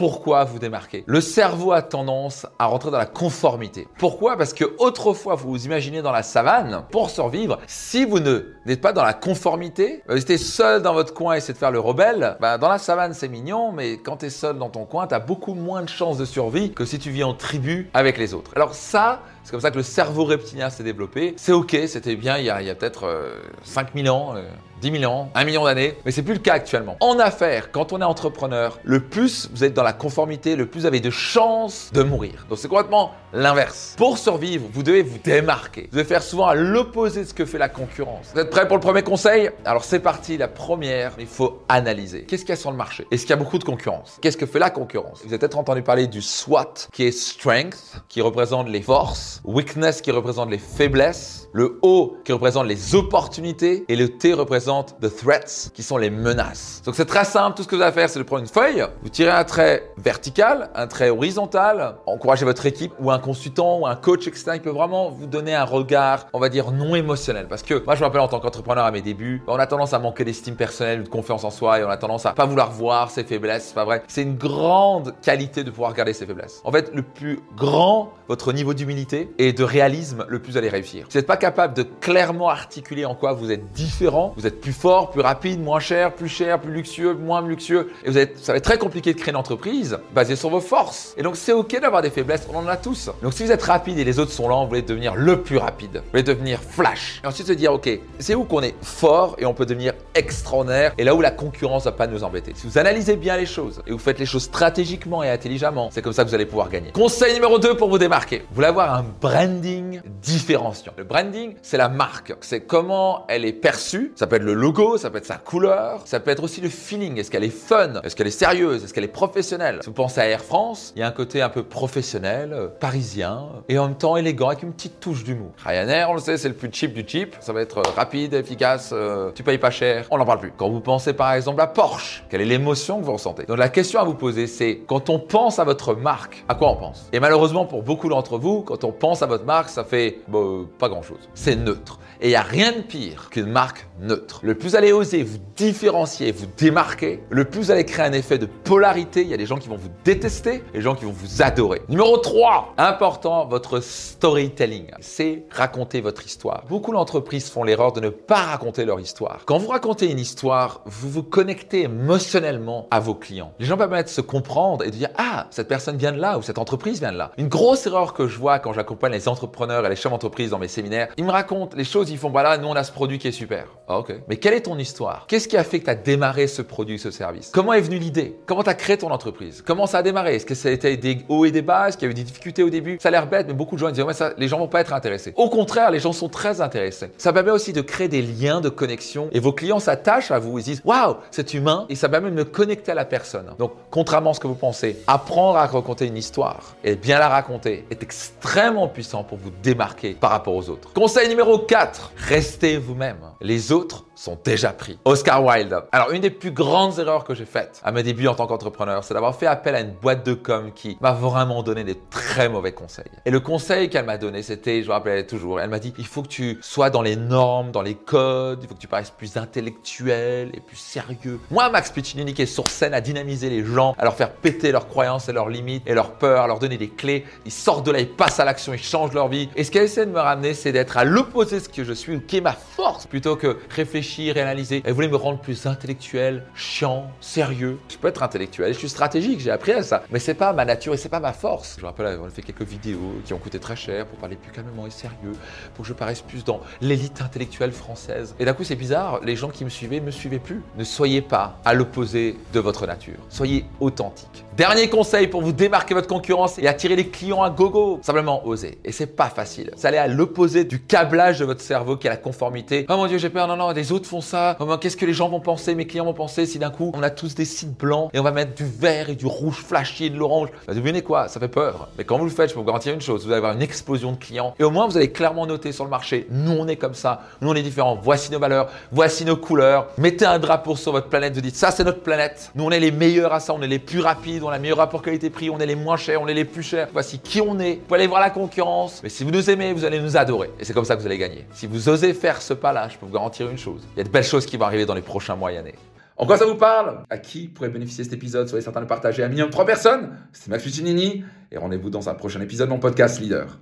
pourquoi vous démarquer. Le cerveau a tendance à rentrer dans la conformité. Pourquoi? Parce que autrefois, vous vous imaginez dans la savane, pour survivre, si vous ne n'êtes pas dans la conformité, vous êtes seul dans votre coin et essayez de faire le rebelle, bah, dans la savane c'est mignon, mais quand tu es seul dans ton coin, tu as beaucoup moins de chances de survie que si tu vis en tribu avec les autres. Alors ça, c'est comme ça que le cerveau reptilien s'est développé. C'est ok, c'était bien il y a, peut-être 5000 euh, ans. Euh, 10 000 ans, 1 million d'années, mais c'est plus le cas actuellement. En affaires, quand on est entrepreneur, le plus vous êtes dans la conformité, le plus vous avez de chances de mourir. Donc c'est complètement l'inverse. Pour survivre, vous devez vous démarquer. Vous devez faire souvent à l'opposé de ce que fait la concurrence. Vous êtes prêts pour le premier conseil? Alors c'est parti, la première, il faut analyser. Qu'est-ce qu'il y a sur le marché? Est-ce qu'il y a beaucoup de concurrence? Qu'est-ce que fait la concurrence? Vous avez peut-être entendu parler du SWOT, qui est Strength, qui représente les forces, Weakness, qui représente les faiblesses, le O, qui représente les opportunités, et le T représente the threats, qui sont les menaces. Donc c'est très simple, tout ce que vous avez à faire, c'est de prendre une feuille, vous tirez un trait vertical, un trait horizontal, encouragez votre équipe ou un consultant ou un coach externe qui peut vraiment vous donner un regard, on va dire, non émotionnel. Parce que moi, je me rappelle en tant qu'entrepreneur à mes débuts, on a tendance à manquer d'estime personnelle ou de confiance en soi et on a tendance à pas vouloir voir ses faiblesses, c'est pas vrai. C'est une grande qualité de pouvoir regarder ses faiblesses. En fait, le plus grand votre niveau d'humilité et de réalisme, le plus vous allez réussir. Si vous n'êtes pas capable de clairement articuler en quoi vous êtes différent, vous êtes plus fort, plus rapide, moins cher, plus cher, plus luxueux, moins luxueux. Et vous êtes, ça va être très compliqué de créer une entreprise basée sur vos forces. Et donc c'est ok d'avoir des faiblesses, on en a tous. Donc si vous êtes rapide et les autres sont lents, vous voulez devenir le plus rapide. Vous voulez devenir flash. Et ensuite se dire ok, c'est où qu'on est fort et on peut devenir extraordinaire et là où la concurrence va pas nous embêter. Si vous analysez bien les choses et vous faites les choses stratégiquement et intelligemment, c'est comme ça que vous allez pouvoir gagner. Conseil numéro 2 pour vous démarquer. Vous voulez avoir un branding différenciant. Le branding, c'est la marque. C'est comment elle est perçue. Ça peut être le logo, ça peut être sa couleur, ça peut être aussi le feeling. Est-ce qu'elle est fun? Est-ce qu'elle est sérieuse? Est-ce qu'elle est professionnelle? Si vous pensez à Air France, il y a un côté un peu professionnel, euh, parisien, et en même temps élégant, avec une petite touche d'humour. Ryanair, on le sait, c'est le plus cheap du cheap. Ça va être euh, rapide, efficace, euh, tu payes pas cher, on n'en parle plus. Quand vous pensez par exemple à Porsche, quelle est l'émotion que vous ressentez? Donc la question à vous poser, c'est quand on pense à votre marque, à quoi on pense? Et malheureusement pour beaucoup d'entre vous, quand on pense à votre marque, ça fait bah, pas grand-chose. C'est neutre. Et il n'y a rien de pire qu'une marque neutre. Le plus vous allez oser vous différencier, vous démarquer, le plus vous allez créer un effet de polarité. Il y a des gens qui vont vous détester et des gens qui vont vous adorer. Numéro 3, important, votre storytelling. C'est raconter votre histoire. Beaucoup d'entreprises font l'erreur de ne pas raconter leur histoire. Quand vous racontez une histoire, vous vous connectez émotionnellement à vos clients. Les gens peuvent se comprendre et dire Ah, cette personne vient de là ou cette entreprise vient de là. Une grosse erreur que je vois quand j'accompagne les entrepreneurs et les chefs d'entreprise dans mes séminaires, ils me racontent les choses ils font, voilà, nous on a ce produit qui est super. Ah, ok. Mais quelle est ton histoire? Qu'est-ce qui a fait que tu as démarré ce produit, ce service? Comment est venue l'idée? Comment tu as créé ton entreprise? Comment ça a démarré? Est-ce que ça a été des hauts et des bas? Est-ce qu'il y a eu des difficultés au début? Ça a l'air bête, mais beaucoup de gens disent, ouais, ça, les gens vont pas être intéressés. Au contraire, les gens sont très intéressés. Ça permet aussi de créer des liens de connexion et vos clients s'attachent à vous. Ils disent, waouh, c'est humain et ça permet de me connecter à la personne. Donc, contrairement à ce que vous pensez, apprendre à raconter une histoire et bien la raconter est extrêmement puissant pour vous démarquer par rapport aux autres. Conseil numéro 4 restez vous-même. Les autres sont déjà pris. Oscar Wilde. Alors, une des plus grandes erreurs que j'ai faites à mes débuts en tant qu'entrepreneur, c'est d'avoir fait appel à une boîte de com qui m'a vraiment donné des très mauvais conseils. Et le conseil qu'elle m'a donné, c'était, je me rappelle toujours, elle m'a dit, il faut que tu sois dans les normes, dans les codes, il faut que tu paraisses plus intellectuel et plus sérieux. Moi, Max Piccinini qui est sur scène à dynamiser les gens, à leur faire péter leurs croyances et leurs limites et leurs peurs, à leur donner des clés, ils sortent de là, ils passent à l'action, ils changent leur vie. Et ce qu'elle essaie de me ramener, c'est d'être à l'opposé de ce que je suis, qui est ma force, plutôt que réfléchir réaliser. Elle voulait me rendre plus intellectuel, chiant, sérieux. Je peux être intellectuel, je suis stratégique, j'ai appris à ça. Mais c'est pas ma nature et c'est pas ma force. Je me rappelle, on a fait quelques vidéos qui ont coûté très cher pour parler plus calmement et sérieux, pour que je paraisse plus dans l'élite intellectuelle française. Et d'un coup, c'est bizarre, les gens qui me suivaient ne me suivaient plus. Ne soyez pas à l'opposé de votre nature. Soyez authentique. Dernier conseil pour vous démarquer votre concurrence et attirer les clients à gogo. Simplement oser. Et c'est pas facile. Ça allait à l'opposé du câblage de votre cerveau qui est la conformité. Oh mon dieu, j'ai peur. Non, non, des autres font ça. Qu'est-ce que les gens vont penser Mes clients vont penser si d'un coup on a tous des sites blancs et on va mettre du vert et du rouge flashy et de l'orange. Bah, devinez quoi Ça fait peur. Mais quand vous le faites, je peux vous garantir une chose vous allez avoir une explosion de clients. Et au moins, vous allez clairement noter sur le marché nous, on est comme ça. Nous, on est différents. Voici nos valeurs. Voici nos couleurs. Mettez un drapeau sur votre planète. Vous dites ça, c'est notre planète. Nous, on est les meilleurs à ça. On est les plus rapides. On a le meilleur rapport qualité-prix. On est les moins chers. On est les plus chers. Voici qui on est. Vous pouvez aller voir la concurrence. Mais si vous nous aimez, vous allez nous adorer. Et c'est comme ça que vous allez gagner. Si vous osez faire ce pas-là, je peux vous garantir une chose. Il y a de belles choses qui vont arriver dans les prochains mois et années. En quoi ça vous parle? À qui pourrait bénéficier cet épisode? Soyez certain de le partager à minimum 3 personnes. C'est Max Puccinini et rendez-vous dans un prochain épisode de mon podcast Leader.